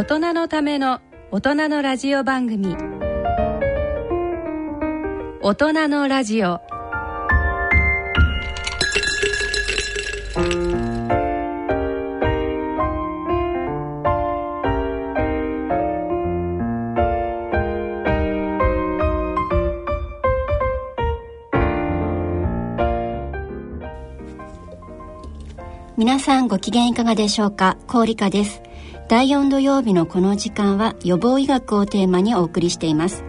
大人のための大人のラジオ番組。大人のラジオ。皆さんご機嫌いかがでしょうか？氷香です。第4土曜日のこの時間は予防医学をテーマにお送りしています。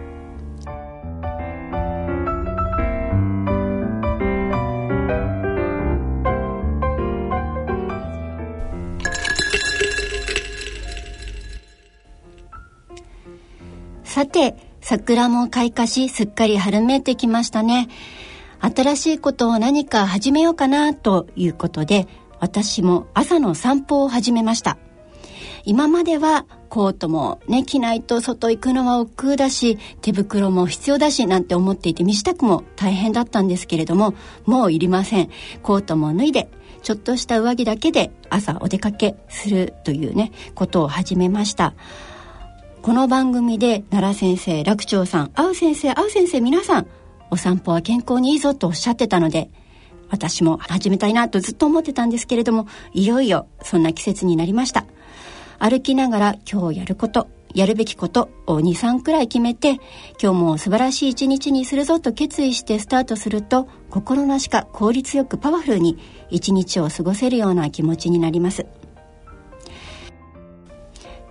さて桜も開花しすっかり春めいてきましたね。新しいことを何か始めようかなということで私も朝の散歩を始めました。今まではコートもね着ないと外行くのは億劫だし手袋も必要だしなんて思っていて身支度も大変だったんですけれどももういりません。コートも脱いでちょっとした上着だけで朝お出かけするというねことを始めました。この番組で奈良先生楽長さん青先生青先生皆さんお散歩は健康にいいぞとおっしゃってたので私も始めたいなとずっと思ってたんですけれどもいよいよそんな季節になりました。歩きながら今日やることやるべきことを23くらい決めて今日も素晴らしい一日にするぞと決意してスタートすると心なしか効率よくパワフルに一日を過ごせるような気持ちになります。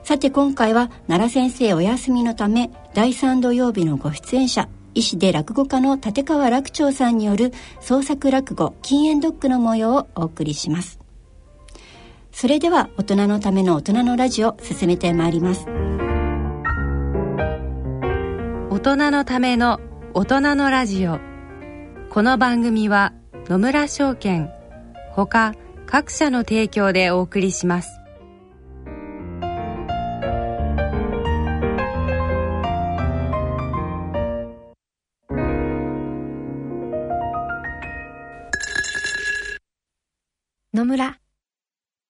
さて今回は奈良先生お休みのため第3土曜日のご出演者医師で落語家の立川楽長さんによる創作落語禁煙ドッグの模様をお送りします。それでは大人のための大人のラジオ進めてまいります。大人のための大人のラジオ。この番組は野村証券ほか各社の提供でお送りします。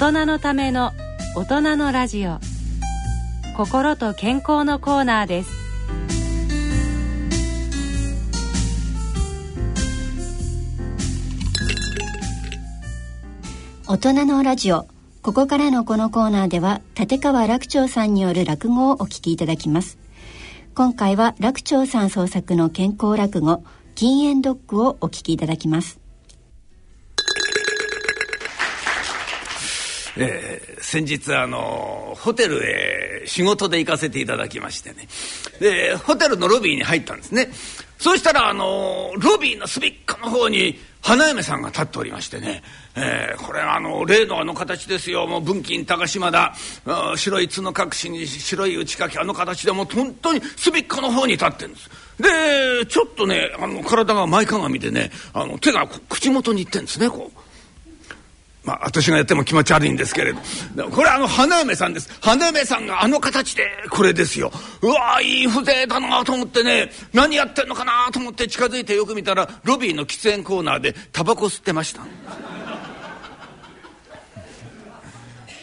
大人のための大人のラジオ。心と健康のコーナーです。大人のラジオ。ここからのこのコーナーでは立川楽長さんによる落語をお聞きいただきます。今回は楽長さん創作の健康落語禁煙ドッグをお聞きいただきます。えー先日あのホテルへ仕事で行かせていただきましてね。でホテルのロビーに入ったんですね。そしたらあのロビーの隅っこの方に花嫁さんが立っておりましてね、えーこれあの例のあの形ですよ。もう文金高島だあー白い角隠しに白い内掛けあの形でもう本当に隅っこの方に立ってるんです。でちょっとねあの体が前かがみでねあの手が口元にいってんですねこう。まあ、私がやっても気持ち悪いんですけれど。これあの、花嫁さんです。花嫁さんがあの形で、これですよ。うわいい風情だなと思ってね、何やってんのかなと思って近づいてよく見たら、ロビーの喫煙コーナーでタバコ吸ってました。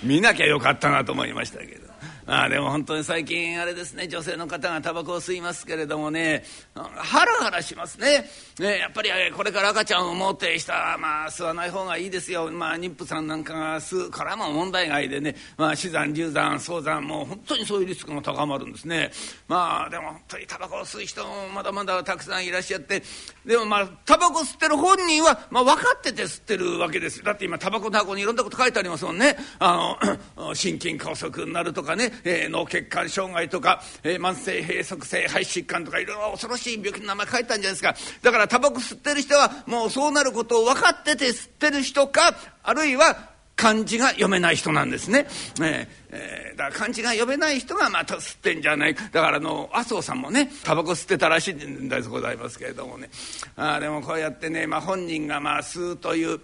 見なきゃよかったなと思いましたけど。あでも本当に最近あれですね女性の方がタバコを吸いますけれどもねハラハラしますね。ねやっぱりこれから赤ちゃんを持ってしたまあ吸わない方がいいですよ。まあ妊婦さんなんかが吸うからも問題外でね。まあ死産流産早産もう本当にそういうリスクが高まるんですね。まあでも本当にタバコを吸う人もまだまだたくさんいらっしゃってでもまあタバコ吸ってる本人は、まあ、分かってて吸ってるわけですよ。だって今タバコの箱にいろんなこと書いてありますもんね。あの心筋梗塞になるとかね、えー、脳血管障害とか、えー、慢性閉塞性肺疾患とかいろいろ恐ろしい病気の名前書いたんじゃないですか。だからタバコ吸ってる人はもうそうなることを分かってて吸ってる人かあるいは漢字が読めない人なんですね。えーえー、だから漢字が読めない人がまた吸ってんじゃない。だからあの麻生さんもねタバコ吸ってたらしいんでございますけれどもね。あでもこうやってね、まあ、本人がまあ吸うという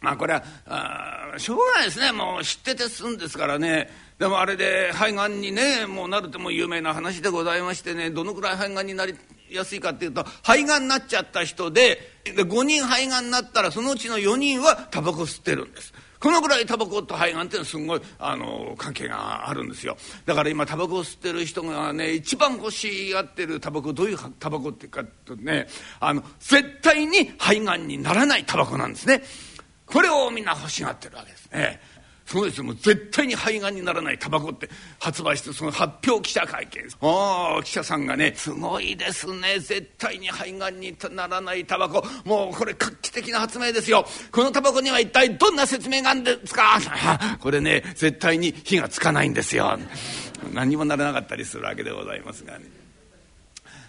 まあこれはあしょうがないですね。もう知ってて吸うんですからね。でもあれで肺がんにねもうなるとも有名な話でございましてねどのくらい肺がんになりやすいかっていうと肺がんになっちゃった人でで5人肺がんになったらそのうちの4人はタバコ吸ってるんです。このぐらいタバコと肺がんっていうのはすごいあの関係があるんですよ。だから今タバコを吸ってる人がね一番欲しがってるタバコどういうタバコっていうかとねあの絶対に肺がんにならないタバコなんですね。これをみんな欲しがってるわけですね。そうです。よもう絶対に肺がんにならないタバコって発売してその発表記者会見。ああ。記者さんがねすごいですね。絶対に肺がんにならないタバコ。もうこれ画期的な発明ですよ。このタバコには一体どんな説明があるんですか？これね絶対に火がつかないんですよ。何にもならなかったりするわけでございますがね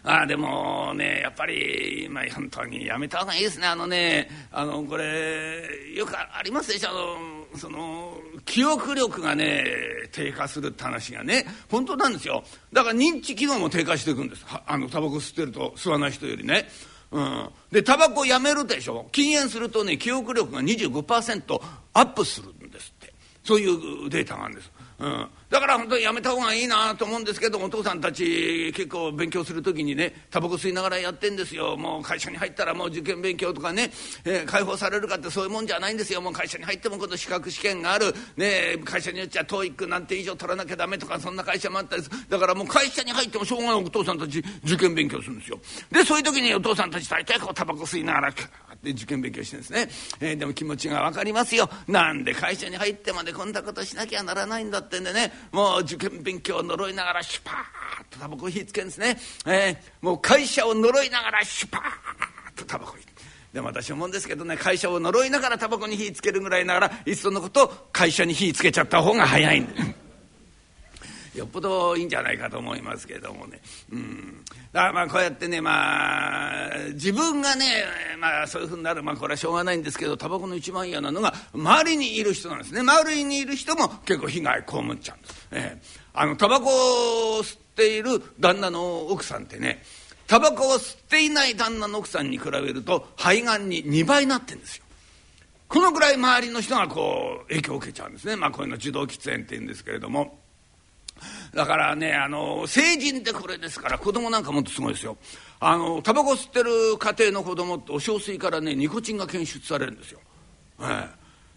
あでもねやっぱり、まあ、本当にやめた方がいいですね。あのねあのこれよくありますでしょ。あのその記憶力がね低下するって話がね本当なんですよ。だから認知機能も低下していくんです。あのタバコ吸ってると吸わない人よりね。うん、でタバコやめるでしょ。禁煙するとね記憶力が25%アップするんですって。そういうデータがあるんです。うん、だから本当にやめた方がいいなと思うんですけどお父さんたち結構勉強する時にねタバコ吸いながらやってんですよ。もう会社に入ったらもう受験勉強とかね、えー、解放されるかってそういうもんじゃないんですよ。もう会社に入っても今度資格試験がある、ね、会社によっちゃ TOEIC なんて以上取らなきゃダメとかそんな会社もあったりすだからもう会社に入ってもしょうがないお父さんたち受験勉強するんですよ。でそういう時にお父さんたち大体こうタバコ吸いながらで受験勉強してですね、えー、でも気持ちが分かりますよ。なんで会社に入ってまでこんなことしなきゃならないんだってんでね。もう受験勉強を呪いながらシュパーッとタバコ火つけるんですね、えー、もう会社を呪いながらシュパーッとタバコ火でも私思うんですけどね会社を呪いながらタバコに火つけるぐらいながらいっそのこと会社に火つけちゃった方が早いんで。よっぽどいいんじゃないかと思いますけどもね。うん。だからまあこうやってねまあ自分がねまあそういうふうになるまあこれはしょうがないんですけどタバコの一番嫌なのが周りにいる人なんですね。周りにいる人も結構被害被っちゃうんです。ええ、あのタバコを吸っている旦那の奥さんってねタバコを吸っていない旦那の奥さんに比べると肺がんに2倍なってんですよ。このぐらい周りの人がこう影響を受けちゃうんですね。まあこういうの受動喫煙って言うんですけれども。だからねあの成人でこれですから子供なんかもっとすごいですよあのタバコ吸ってる家庭の子供ってお小水からねニコチンが検出されるんですよ。は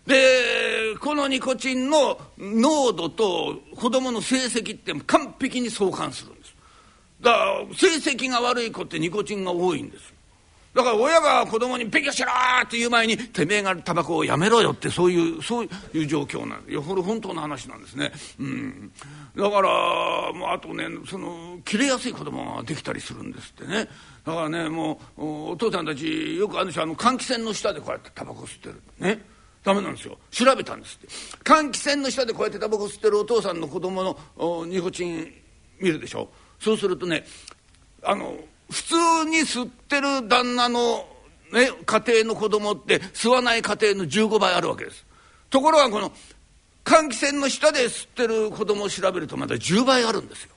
い、でこのニコチンの濃度と子供の成績って完璧に相関するんです。だから成績が悪い子ってニコチンが多いんです。だから親が子供に「勉強しろ!」って言う前に「てめえがタバコをやめろよ」ってそういうそういう状況なんですよこれ本当の話なんですね。うん、だからもうあとねその切れやすい子供ができたりするんですってね。だからねもうお父さんたちよくあるんですよあの換気扇の下でこうやってタバコ吸ってるね。ダメなんですよ調べたんですって換気扇の下でこうやってタバコ吸ってるお父さんの子供のニコチン見るでしょそうするとねあの普通に吸ってる旦那の、ね、家庭の子供って吸わない家庭の15倍あるわけです。ところがこの換気扇の下で吸ってる子供を調べるとまだ10倍あるんですよ。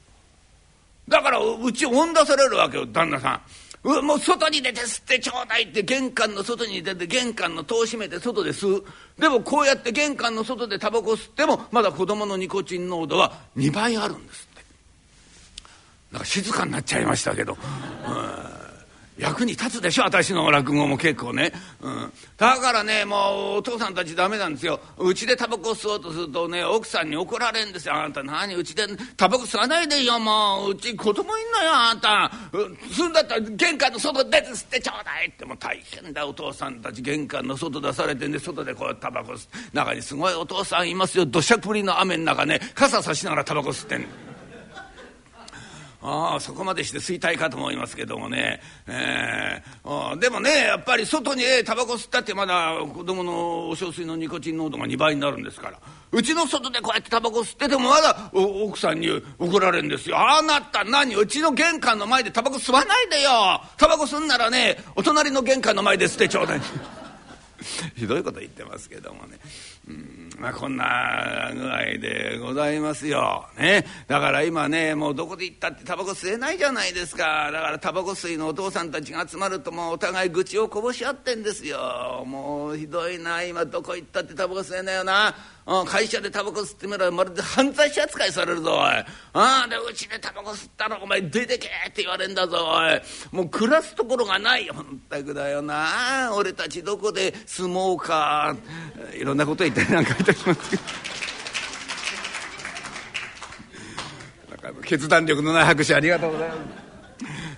だからうち追ん出されるわけよ旦那さん。うもう外に出て吸ってちょうだいって玄関の外に出て玄関の戸を閉めて外で吸うでもこうやって玄関の外でタバコ吸ってもまだ子供のニコチン濃度は2倍あるんですなんか静かになっちゃいましたけど、うん。役に立つでしょ私の落語も結構ね、うん、だからねもうお父さんたちダメなんですよ。うちでタバコ吸おうとするとね奥さんに怒られんですよ。あんた何うちでタバコ吸わないでよもううち子供いんのよあんた。吸うんだったら玄関の外出て吸ってちょうだいって。もう大変だお父さんたち。玄関の外出されてんで外でこうタバコ吸中にすごいお父さんいますよ。土砂降りの雨の中ね傘さしながらタバコ吸ってんああそこまでして吸いたいかと思いますけどもね、えー、でもねやっぱり外にタバコ吸ったってまだ子供のお小水のニコチン濃度が2倍になるんですからうちの外でこうやってタバコ吸っててもまだ奥さんに怒られるんですよ。ああなった何？うちの玄関の前でタバコ吸わないでよタバコ吸んならねお隣の玄関の前で吸ってちょうだい。ひどいこと言ってますけどもね。うんまあ、こんな具合でございますよ。ね。だから今ね、もうどこで行ったってタバコ吸えないじゃないですか。だからタバコ吸いのお父さんたちが集まるともうお互い愚痴をこぼし合ってんですよ。もうひどいな、今どこ行ったってタバコ吸えないよな。うん、会社でタバコ吸ってみろまるで犯罪者扱いされるぞおいあでうちでタバコ吸ったらお前出てけって言われんだぞおいもう暮らすところがないほんたくだよな俺たちどこで相撲かいろんなこと言ったりなんかいたしますけど。決断力のない拍手ありがとうございます。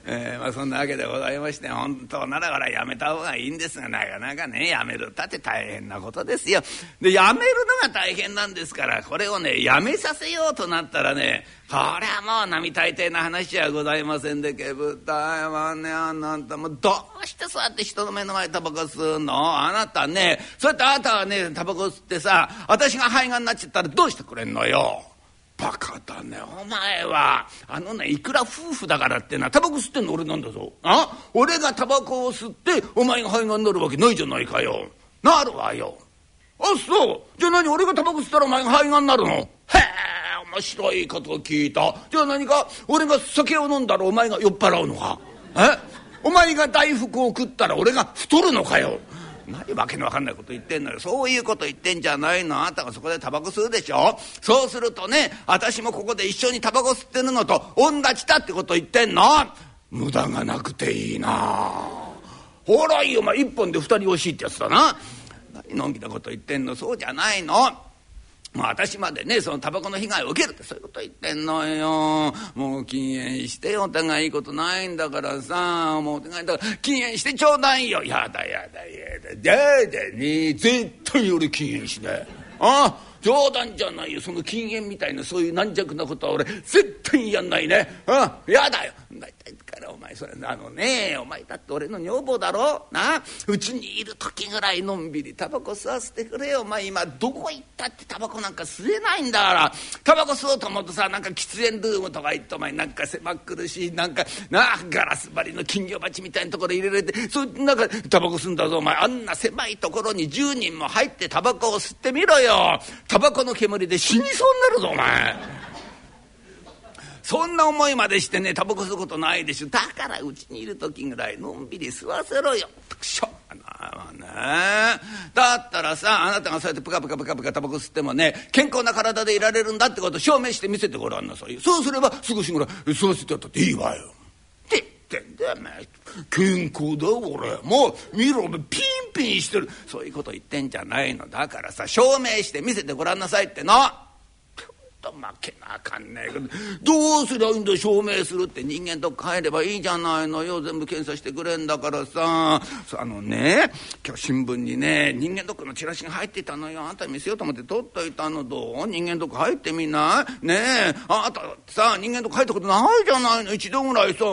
えー、まあ、そんなわけでございまして本当ならからやめた方がいいんですがなかなかねやめるったって大変なことですよ。でやめるのが大変なんですからこれをねやめさせようとなったらねこれはもう並大抵な話じゃございませんでけぶたいわねあなたもどうしてそうやって人の目の前タバコ吸うの？あなたねそうやってあなたはねタバコ吸ってさ私が肺がんになっちゃったらどうしてくれんのよ？バカだね。お前はあのねいくら夫婦だからってな。タバコ吸ってんの俺なんだぞ。あ？俺がタバコを吸ってお前が肺がんになるわけないじゃないかよ。なるわよ。あそう。じゃあ何？俺がタバコ吸ったらお前が肺がんになるの？へえ面白いこと聞いた。じゃあ何か？俺が酒を飲んだらお前が酔っ払うのか？え？お前が大福を食ったら俺が太るのかよ？何わけのわかんないこと言ってんのよ。そういうこと言ってんじゃないの。あなたがそこでタバコ吸うでしょ。そうするとね私もここで一緒にタバコ吸ってるのと同じだってこと言ってんの。無駄がなくていいな。ほらいいお前一本で二人欲しいってやつだな。何のんきなこと言ってんの。そうじゃないの。もう私までねそのタバコの被害を受けるってそういうこと言ってんのよ。もう禁煙してお互いいいことないんだからさ。もうお互いだから禁煙してちょうだいよ。やだやだやだ。やだね絶対俺禁煙しない。ああ冗談じゃないよ。その禁煙みたいなそういう軟弱なことは俺絶対やんないね。うんやだよ。大体らお前それあのねお前だって俺の女房だろ？な？うちにいる時ぐらいのんびりタバコ吸わせてくれよ。お前今どこ行ったってタバコなんか吸えないんだから。タバコ吸おうと思うとさなんか喫煙ルームとか行ってお前なんか狭苦しいなんかなガラス張りの金魚鉢みたいなところ入れられてそん中タバコ吸うんだぞ。お前あんな狭いところに10人も入ってタバコを吸ってみろよ。タバコの煙で死にそうになるぞお前。そんな思いまでしてねタバコ吸うことないでしょ。だからうちにいる時ぐらいのんびり吸わせろよ。く。しょ。ね。だったらさあなたがそうやってプカプカプカプカタバコ吸ってもね健康な体でいられるんだってことを証明して見せてごらんなさいそうすれば少しぐらい吸わせてやったっていいわよ。って言ってんだよお前健康だ俺。もう見ろピンピンしてる。そういうこと言ってんじゃないの。だからさ証明して見せてごらんなさいっての。と負けなあかんねえけどどうすりゃいいんだ証明するって。人間と帰ればいいじゃないのよ。全部検査してくれんだからさ。あのね今日新聞にね人間ドックのチラシが入ってたのよ。あんた見せようと思って取っといたの。どう？人間ドック入ってみない？ねえ。あんたさ人間ドック入ったことないじゃないの。一度ぐらいさ。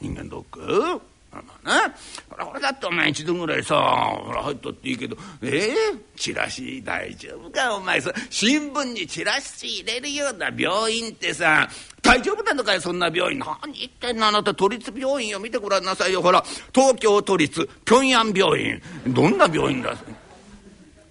人間ドック？まあねほらこれだってお前一度ぐらいさほら入ったっていいけど。えー、チラシ大丈夫かお前さ。新聞にチラシ入れるような病院ってさ大丈夫なのかよそんな病院。何言ってんの？あなた都立病院を見てごらんなさいよ。ほら東京都立平壌病院。どんな病院だ？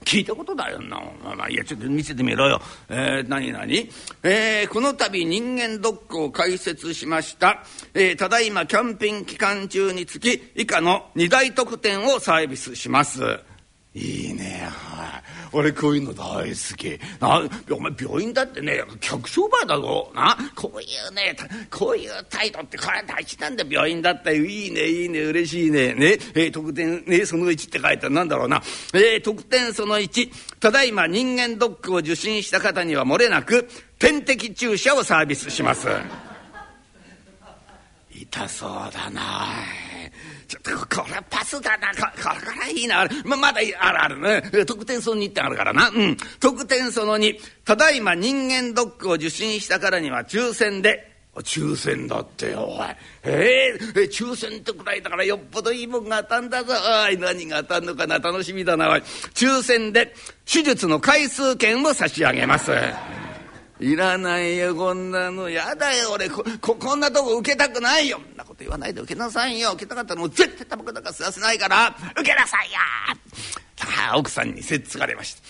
聞いたことだよな。まあ、いや、ちょっと見せてみろよ。えー、何何？えー、この度人間ドックを開設しました。えー、ただいまキャンペーン期間中につき、以下の2大特典をサービスします。いいねはい。俺こういうの大好き。なお前病院だってね客商売だぞ。なこういうねこういう態度ってこれ大事なんだ病院だったいいねいいね嬉しいね。ね、えー、特典ねその1って書いてある。なんだろうな、えー、特典その1ただいま人間ドックを受診した方にはもれなく点滴注射をサービスします。痛そうだなちょっとこれパスだな。ここれからいいなままだあるあるね。特典その2ってあるからな。うん。特典その2ただいま人間ドックを受診したからには抽選で。抽選だってよおい。えー、抽選ってくらいだからよっぽどいいもんが当たんだぞ。おい何が当たんのかな。楽しみだなおい。抽選で手術の回数券を差し上げます。いらないよこんなの。やだよ俺ここんなとこ受けたくないよ。そんなこと言わないで受けなさいよ。受けたかったらもう絶対タバコなんか吸わせないから。受けなさいよ。あ奥さんにせっつかれました。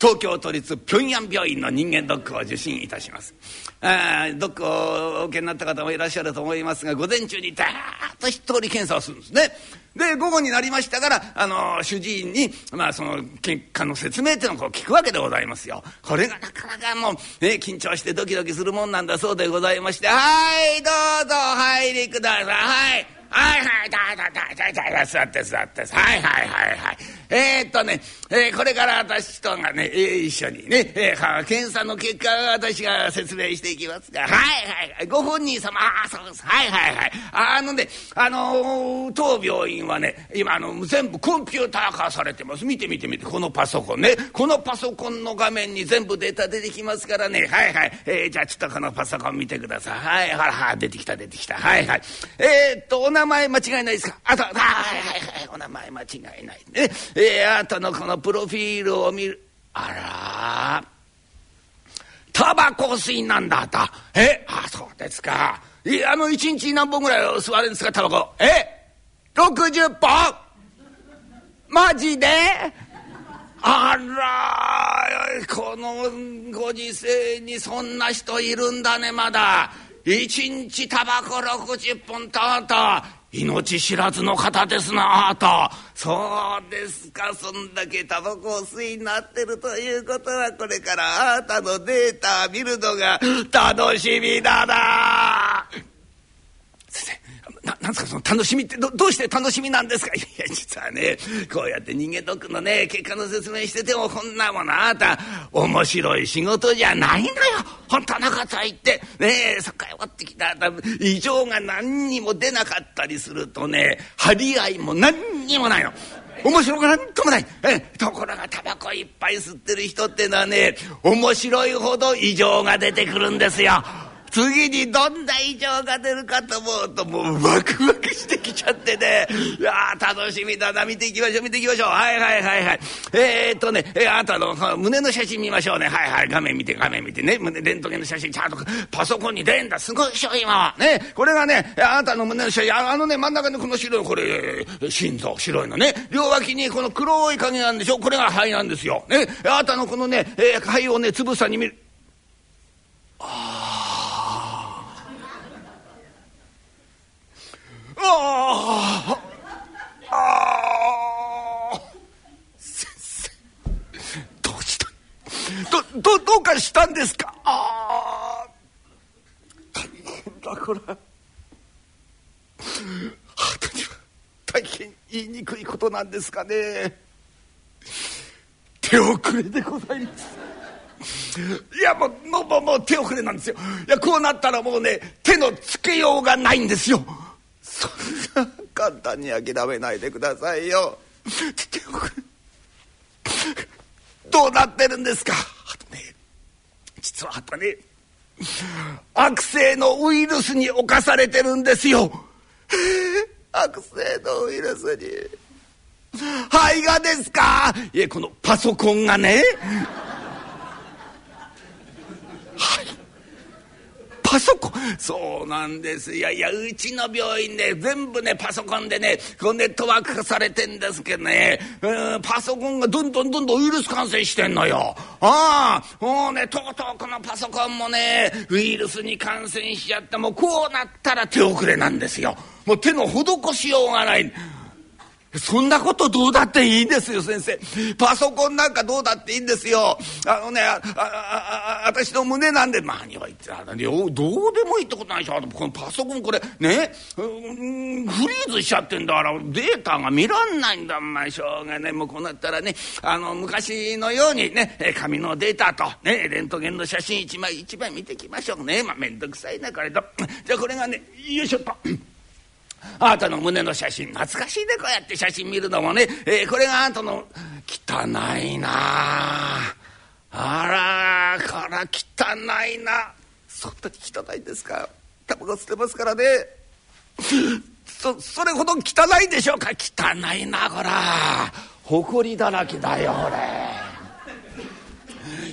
東京都立平壌病院の人間ドックを受診いたしますドックをお受けになった方もいらっしゃると思いますが午前中にダーッと一通り検査をするんですねで午後になりましたからあの主治医に、まあ、その結果の説明っていうのを聞くわけでございますよ。これがなかなかもう、ね、緊張してドキドキするもんなんだそうでございまして「はいどうぞお入りください」はい。はいはいだだだだだ座って座ってはいはいはいはい。えー、っとね、えー、これから私とがね、えー、一緒にね、えー、検査の結果私が説明していきますが。はいはいはい。ご本人様。あそうです。はいはいはい。あのねあのー、当病院はね今あの全部コンピューター化されてます。見て見て見て。このパソコンね。このパソコンの画面に全部データ出てきますからね。はいはい、えー、じゃあちょっとこのパソコン見てください。はい。ほら出てきた出てきた。はいはい。えー、っと名前間違いないですか？あと、はいはいはい、お名前間違いないね。えー、あとのこのプロフィールを見る。あらタバコ吸いなんだと。え？あ、そうですか。いや、あの、一日何本ぐらい吸われるんですか、タバコ？え ?60 本マジで？あらこのご時世にそんな人いるんだね、まだ。一日タバコ60本とうと命知らずの方ですなあと。そうですかそんだけタバコを吸いになってるということはこれからあなたのデータ見るのが楽しみだな。ななんですかその楽しみってどどうして楽しみなんですか？いや実はねこうやって人間ドックのね結果の説明しててもこんなものあなた面白い仕事じゃないのよ本当のこと言ってねえそっから終わってきた異常が何にも出なかったりするとね張り合いも何にもないの。面白くなんともないえところがタバコいっぱい吸ってる人ってのはね面白いほど異常が出てくるんですよ。次にどんな異常が出るかと思うともうワクワクしてきちゃってね。いや楽しみだな。見ていきましょう見ていきましょう。はいはいはいはい。えー、っとね、えー、あなたの胸の写真見ましょうね。はいはい。画面見て画面見て。ね胸レントゲンの写真ちゃんとパソコンに出んだすごいでしょ今。はねこれがねあなたの胸の写真。あのね真ん中にこの白いこれ心臓白いのね。両脇にこの黒い影なんでしょ。これが肺なんですよ。ねあなたのこのね、えー、肺をねつぶさに見るあああああ先生。どうした？どどどうかしたんですか？ああ大変だこれ。はハートには大変言いにくいことなんですかね。手遅れでございます。いやもうもうもう手遅れなんですよ。いやこうなったらもうね手のつけようがないんですよ。そんな簡単に諦めないでくださいよ。どうなってるんですか？あとね実はあとね悪性のウイルスに侵されてるんですよ。悪性のウイルスに。肺がですか？いえこのパソコンがねはいパソコン。そうなんです。いやいやうちの病院ね全部ねパソコンでねこうネットワーク化されてんですけどね。うんパソコンがどんどんどんどんウイルス感染してんのよ。ああもうねとうとうこのパソコンもねウイルスに感染しちゃってもうこうなったら手遅れなんですよ。もう手の施しようがない。そんなことどうだっていいんですよ先生。パソコンなんかどうだっていいんですよ。あのねああ私の胸なんで。何を言ってあのどうでもいいってことないでしょこのパソコンこれね。フリーズしちゃってんだ。からデータが見らんないんだまあしょうがねもうこうなったらねあの昔のようにね紙のデータとねレントゲンの写真一枚一枚見てきましょうね。まあ面倒くさいなこれと。じゃあこれがねよいしょっと。あなたの胸の写真懐かしいねこうやって写真見るのもね、えー、これがあなたの汚いなあらこら汚いなそんなに汚いんですかタバコ捨てますからねそそれほど汚いでしょうか汚いなこら埃だらけだよ俺。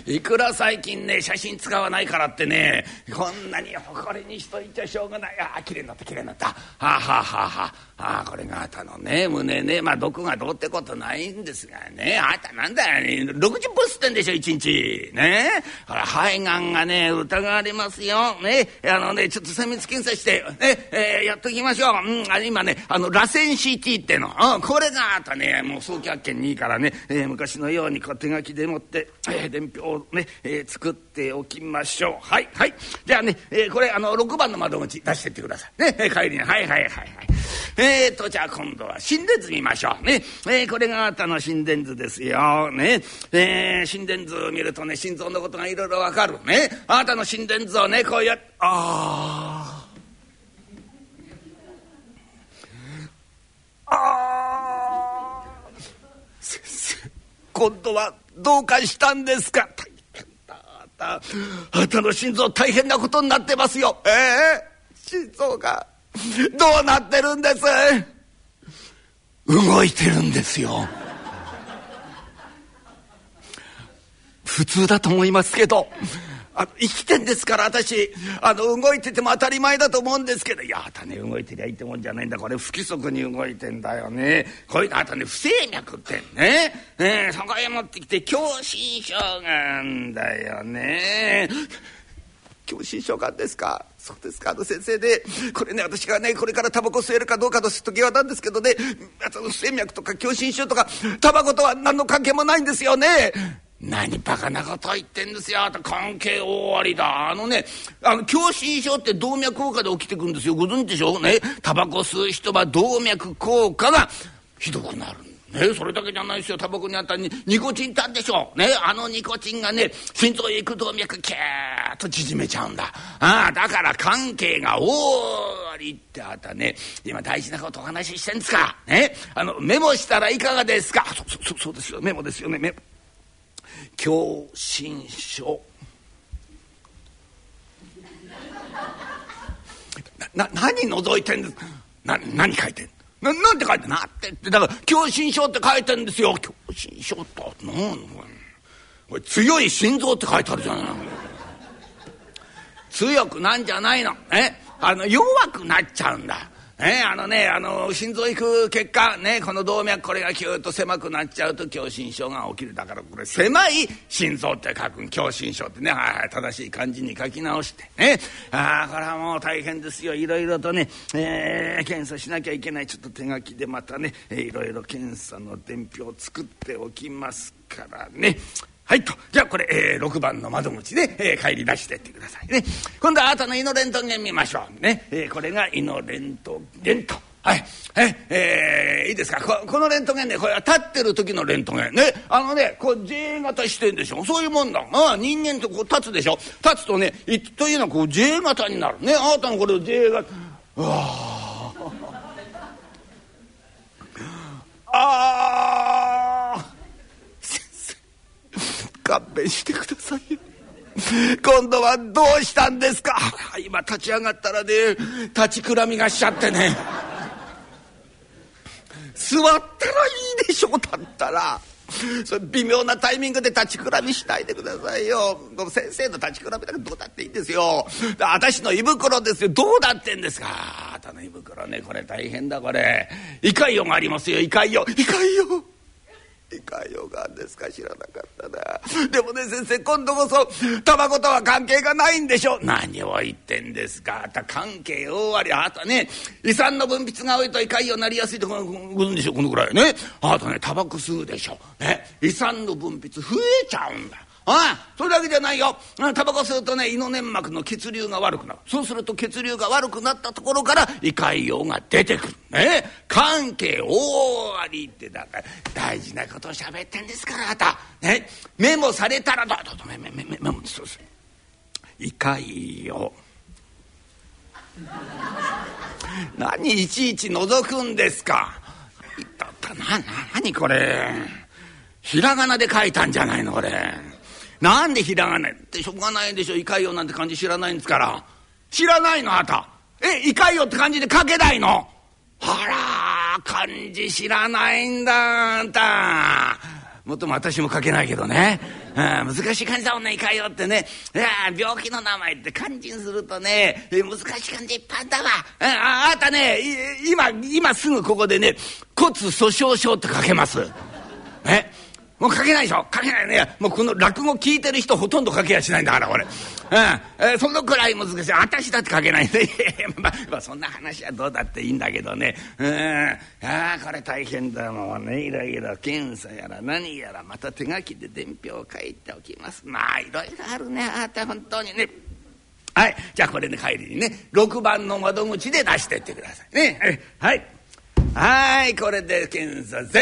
いくら最近ね写真使わないからってねこんなに誇りにしといちゃしょうがない。ああ綺麗になった綺麗になった。はあはあはあはあ。あこれがあたのね胸ね。まあ毒がどうってことないんですがね。あたなんだよ、ね、60分吸ってんでしょ一日ね。ほら肺がんがね疑われますよ。ね。あのねちょっと精密検査してね、えー、やっときましょう、うん、あ今ねあの螺旋 CT っての、うん、これがあたねもう早期発見にいいからね、えー、昔のようにこう手書きでもって、えー、伝票をね、えー、作っておきましょう。はいはい。じゃあね、えー、これあの6番の窓口出してってください。ね、帰りに。はいはいはいはい。えーとじゃあ今度は心電図見ましょう。ね、えー、これがあなたの心電図ですよ。ねえー、心電図を見るとね心臓のことがいろいろわかる。ねあなたの心電図をねこうやああああ先生今度はどうかしたんですか？大変だ。あなたの心臓大変なことになってますよ。ええ？ー、心臓がどうなってるんです？動いてるんですよ。普通だと思いますけど。あ生きてんですから私。あの動いてても当たり前だと思うんですけど。いやあたね動いてりゃいいってもんじゃないんだ。これ不規則に動いてんだよね。こういうのあたね不整脈ってね、えー、そこへ持ってきて狭心症がんだよね。狭心症がんですか？そうですかあの先生で。これね私がねこれからタバコ吸えるかどうかの時はなんですけどね。不整脈とか狭心症とかタバコとは何の関係もないんですよね。何バカなこと言ってんですよ関係大ありだ。あのねあの狭心症って動脈硬化で起きてくるんですよ。ご存知でしょ？ね？タバコ吸う人は動脈硬化がひどくなる。ね、それだけじゃないですよ。タバコにあったにニコチンってあるでしょ？う、ね、あのニコチンがね心臓へ行く動脈キューッと縮めちゃうんだ。ああだから関係が大ありってあたね。今大事なことお話ししてんですか、ね、あのメモしたらいかがですか？そうそうそうですよ。メモですよ。ねメモ狭心症な何覗いてんですな何書いてん？ななんて書いてなってってだから狭心症って書いてんですよ。狭心症って。なんこれ強い心臓って書いてあるじゃない強くなんじゃないの。え？あの弱くなっちゃうんだ。ね、あのねあの心臓行く結果ねこの動脈これがキューッと狭くなっちゃうと狭心症が起きる。だからこれ狭い心臓って書くん。狭心症ってね、はい、正しい漢字に書き直してね。ああこれはもう大変ですよ。いろいろとね、えー、検査しなきゃいけない。ちょっと手書きでまたねいろいろ検査の伝票を作っておきますからね。はいとじゃあこれ、えー、6番の窓口で、えー、帰り出してってくださいね今度はあなたの胃のレントゲン見ましょうね、えー、これが胃のレントゲンと。はい。え、えー、いいですか？ここのレントゲンね、これは立ってる時のレントゲン。ね。あのね、こう J 型してんでしょ？そういうもんだ。ああ人間とこう立つでしょ？立つとね、いというのはこう J 型になる。ね。あなたのこれ J 型。うわああ勘弁してください。今度はどうしたんですか？今立ち上がったらね立ちくらみがしちゃってね。座ったらいいでしょ立ったら。それ微妙なタイミングで立ちくらみしないでくださいよ。先生の立ちくらみだけどうだっていいんですよ。私の胃袋ですよ。どうだってんですか？あなたの胃袋ねこれ大変だこれ。胃潰瘍がありますよ胃潰瘍胃潰瘍。胃潰瘍。いかようがんですか知らなかったな。でもね先生今度こそタバコとは関係がないんでしょ。何を言ってんですか。あた関係大あり。あたね遺産の分泌が多いと胃潰瘍になりやすいとご存知でしょ。このぐらいね。あたねタバコ吸うでしょ、ね、胃酸の分泌増えちゃうんだ。ああそれだけじゃないよ。タバコ吸うとね胃の粘膜の血流が悪くなる。そうすると血流が悪くなったところから胃潰瘍が出てくる。ね。関係大ありってだから大事なことを喋ってんですからあた。ね。メモされたらどうぞメメメメメモそうそう。胃潰瘍。何いちいち覗くんですか。な何これ。ひらがなで書いたんじゃないのこれ。なんでひらがなってしょうがないんでしょ。胃潰瘍なんて漢字知らないんですから。知らないのあなた。え胃潰瘍って漢字で書けないの？あら漢字知らないんだあんた。もっとも私も書けないけどね、うん、難しい漢字だもんね胃潰瘍ってね。病気の名前って漢字にするとね。難しい漢字いっぱいだわ。ああたね今今すぐここでね骨粗しょう症って書けます。え？もう書けないでしょ？書けないね。もうこの落語聞いてる人ほとんど書けやしないんだからこれ、うん。えー、そのくらい難しい。私だって書けないね。まあ、まあ、そんな話はどうだっていいんだけどね。うん。あこれ大変だもうねいろいろ検査やら何やらまた手書きで伝票を書いておきます。まあいろいろあるね。あなた本当にね。はい。じゃあこれで帰りにね6番の窓口で出してってくださいね。はい。はいこれで検査全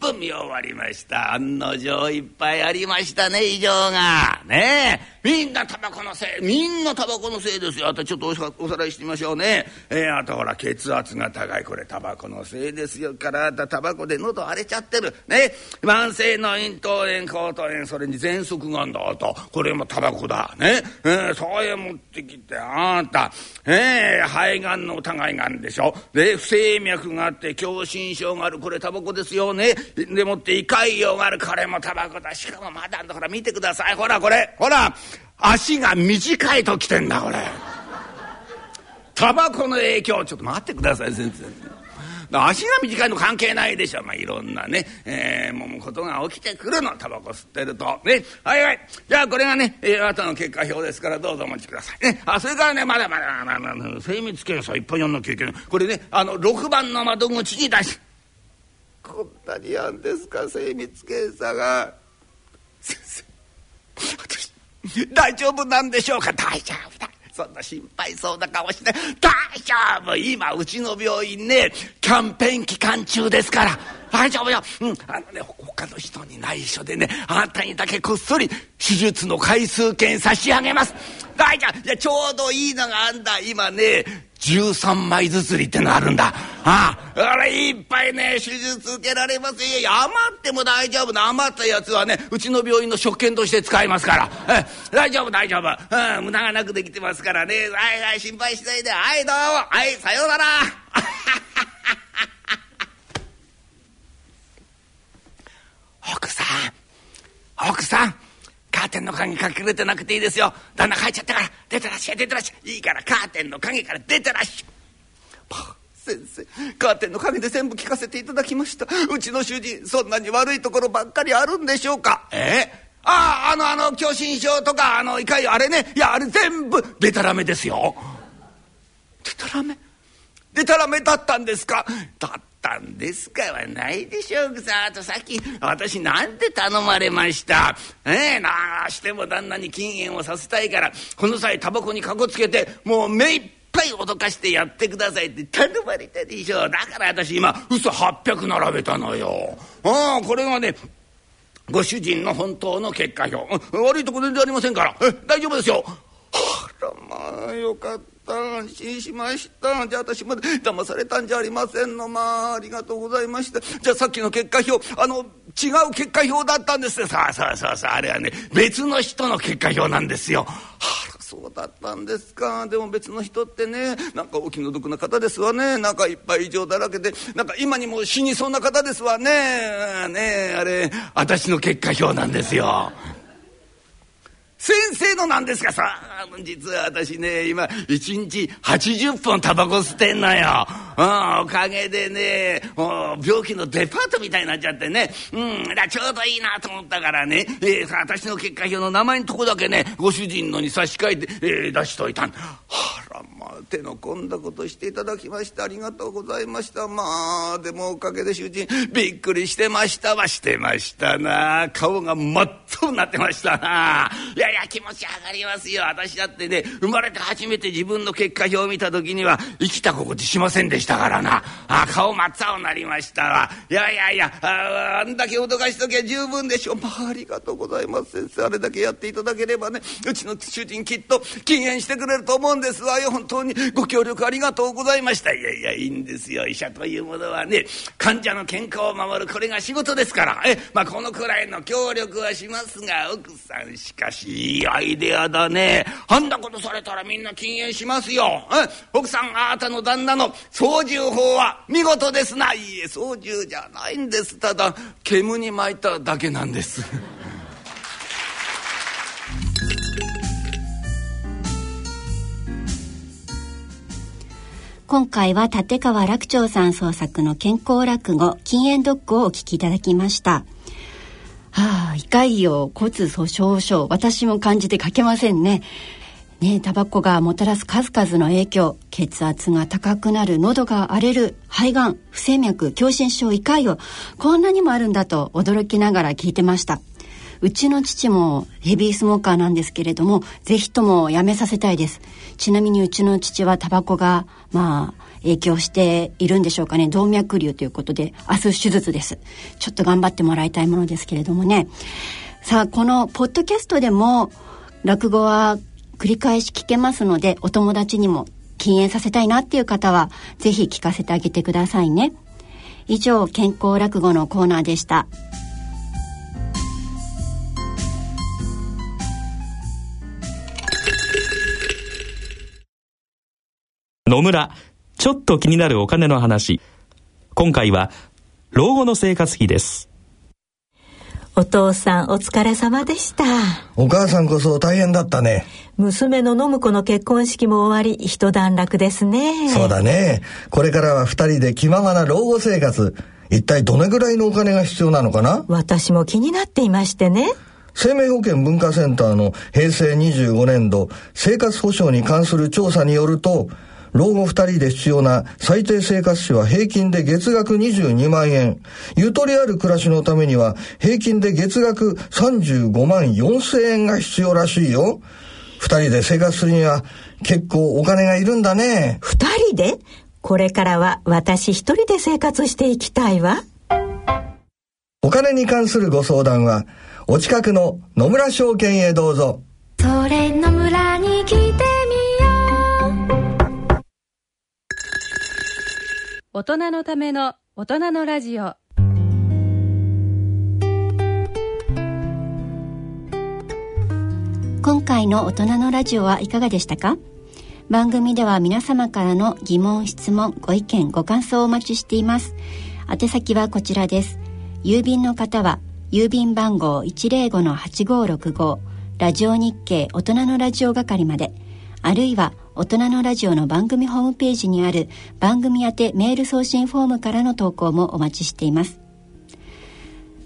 部見終わりました。案の定いっぱいありましたね異常が。ねえ。みんなタバコのせいみんなタバコのせいですよ。あとちょっとおさらいしてみましょうね。えー、あとほら血圧が高いこれタバコのせいですよ。からあとタバコで喉荒れちゃってる。ね。慢性の咽頭炎喉頭炎それに喘息がんだあと。これもタバコだ。ね、えー、そういう持ってきてあんた、えー、肺がんの疑いがあるんでしょ。で不整脈があって狭心症がある。これタバコですよね。でもって胃潰瘍がある。これもタバコだ。しかもまだほら見てください。ほらこれ。ほら足が短いときてんだこれ。タバコの影響。ちょっと待ってください先生。足が短いの関係ないでしょ。まあいろんなね、えー、もうことが起きてくるの。タバコ吸ってると。ね。はいはい。じゃあこれがね、えー、あなたの結果表ですからどうぞお持ちください。ね。あそれからねまだまだまだ精密検査いっぱいやんなきゃいけないこれねあの6番の窓口に出しこんなにやんですか？精密検査が。先生私大丈夫なんでしょうか？大丈夫だそんな心配そうな顔して大丈夫今うちの病院ねキャンペーン期間中ですから。大丈夫よ、うん、あのね他の人に内緒でねあんたにだけこっそり手術の回数券差し上げます。大丈夫。ちょうどいいのがあんだ。今ね13枚ずつりってのあるんだ。ああ。あれいっぱいね手術受けられます。いや余っても大丈夫。な余ったやつはねうちの病院の食券として使いますから。え大丈夫大丈夫、うん、無駄がなくできてますからね。はいはい心配しないで。はいどうも。はいさようなら。奥さん。奥さんカーテンの鍵隠れてなくていいですよ。旦那帰っちゃったから。出てらっしゃい出てらっしゃい。いいからカーテンの鍵から。出てらっしゃい。先生カーテンの鍵で全部聞かせていただきました。うちの主人そんなに悪いところばっかりあるんでしょうか？え？あああのあの狭心症とかあのいかいあれね。いやあれ全部デタラメですよ。デタラメデタラメだったんですか？だったんですかはないでしょうさあとさっき私なんで頼まれましたええなあしても旦那に禁煙をさせたいからこの際タバコにかこつけてもう目いっぱい脅かしてやってくださいって頼まれたでしょだから私今嘘800並べたのよ。ああこれがねご主人の本当の結果表悪いとこ全然ありませんからえ大丈夫ですよ。あらまあよかった。安心しました。じゃあ私まで騙されたんじゃありませんの。まあありがとうございました。じゃあさっきの結果表。あの違う結果表だったんですさあさあさあさああれはね別の人の結果表なんですよ。はあそうだったんですか。でも別の人ってねなんかお気の毒な方ですわね。なんかいっぱい異常だらけで。なんか今にも死にそうな方ですわね。ねあれ私の結果表なんですよ。先生のなんですかさ。実は私ね今一日80本タバコ吸ってんのよ、うん、おかげでね病気のデパートみたいになっちゃってね、うん、だちょうどいいなと思ったからね、えー、私の結果表の名前のとこだけねご主人のに差し替えて、えー、出しといたん。あらまあ手の込んだことしていただきましてありがとうございました。まあでもおかげで主人びっくりしてましたわ。してましたな。顔が真っ青になってましたな。いやいや気持ち上がりますよ。私だってね生まれて初めて自分の結果表を見た時には生きた心地しませんでしたからな。あ顔真っ青になりましたわ。いやいやいやああんだけ脅かしときゃ十分でしょ。う、まあ、ありがとうございます先生。あれだけやっていただければねうちの主人きっと禁煙してくれると思うんですわよ。本当に。ご協力ありがとうございました。いやいやいいんですよ。医者というものはね患者の健康を守るこれが仕事ですから。え、まあ、このくらいの協力はしますが奥さんしかしいいアイデアだね。あんなことされたらみんな禁煙しますよ、うん、奥さんあなたの旦那の操縦法は見事ですな。いいえ操縦じゃないんです。ただ煙に巻いただけなんです。今回は立川楽長さん創作の健康落語禁煙ドッグをお聞きいただきました。はあ、胃潰瘍骨粗しょう症私も感じて書けませんね。ねタバコがもたらす数々の影響血圧が高くなる喉が荒れる肺がん不整脈狭心症胃潰瘍こんなにもあるんだと驚きながら聞いてましたうちの父もヘビースモーカーなんですけれども、ぜひともやめさせたいです。ちなみにうちの父はタバコが、まあ、影響しているんでしょうかね。動脈瘤ということで、明日手術です。ちょっと頑張ってもらいたいものですけれどもね。さあ、このポッドキャストでも、落語は繰り返し聞けますので、お友達にも禁煙させたいなっていう方は、ぜひ聞かせてあげてくださいね。以上、健康落語のコーナーでした。野村、ちょっと気になるお金の話。今回は、老後の生活費です。お父さんお疲れ様でした。お母さんこそ大変だったね。娘の信子の結婚式も終わり、一段落ですね。そうだね。これからは二人で気ままな老後生活。一体どれぐらいのお金が必要なのかな？私も気になっていましてね。生命保険文化センターの平成25年度生活保障に関する調査によると、老後二人で必要な最低生活費は平均で月額22万円。ゆとりある暮らしのためには平均で月額35万4千円が必要らしいよ。二人で生活するには結構お金がいるんだね。二人で？これからは私一人で生活していきたいわ。お金に関するご相談は、お近くの野村証券へどうぞ。それ野村に来て大人のための大人のラジオ。今回の大人のラジオはいかがでしたか？番組では皆様からの疑問質問ご意見ご感想をお待ちしています。宛先はこちらです。郵便の方は郵便番号105-8565ラジオ日経大人のラジオ係まで。あるいは大人のラジオの番組ホームページにある番組宛てメール送信フォームからの投稿もお待ちしています。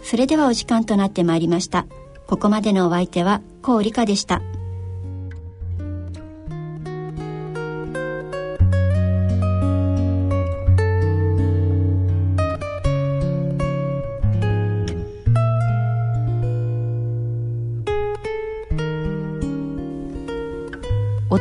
それではお時間となってまいりました。ここまでのお相手は高理香でした。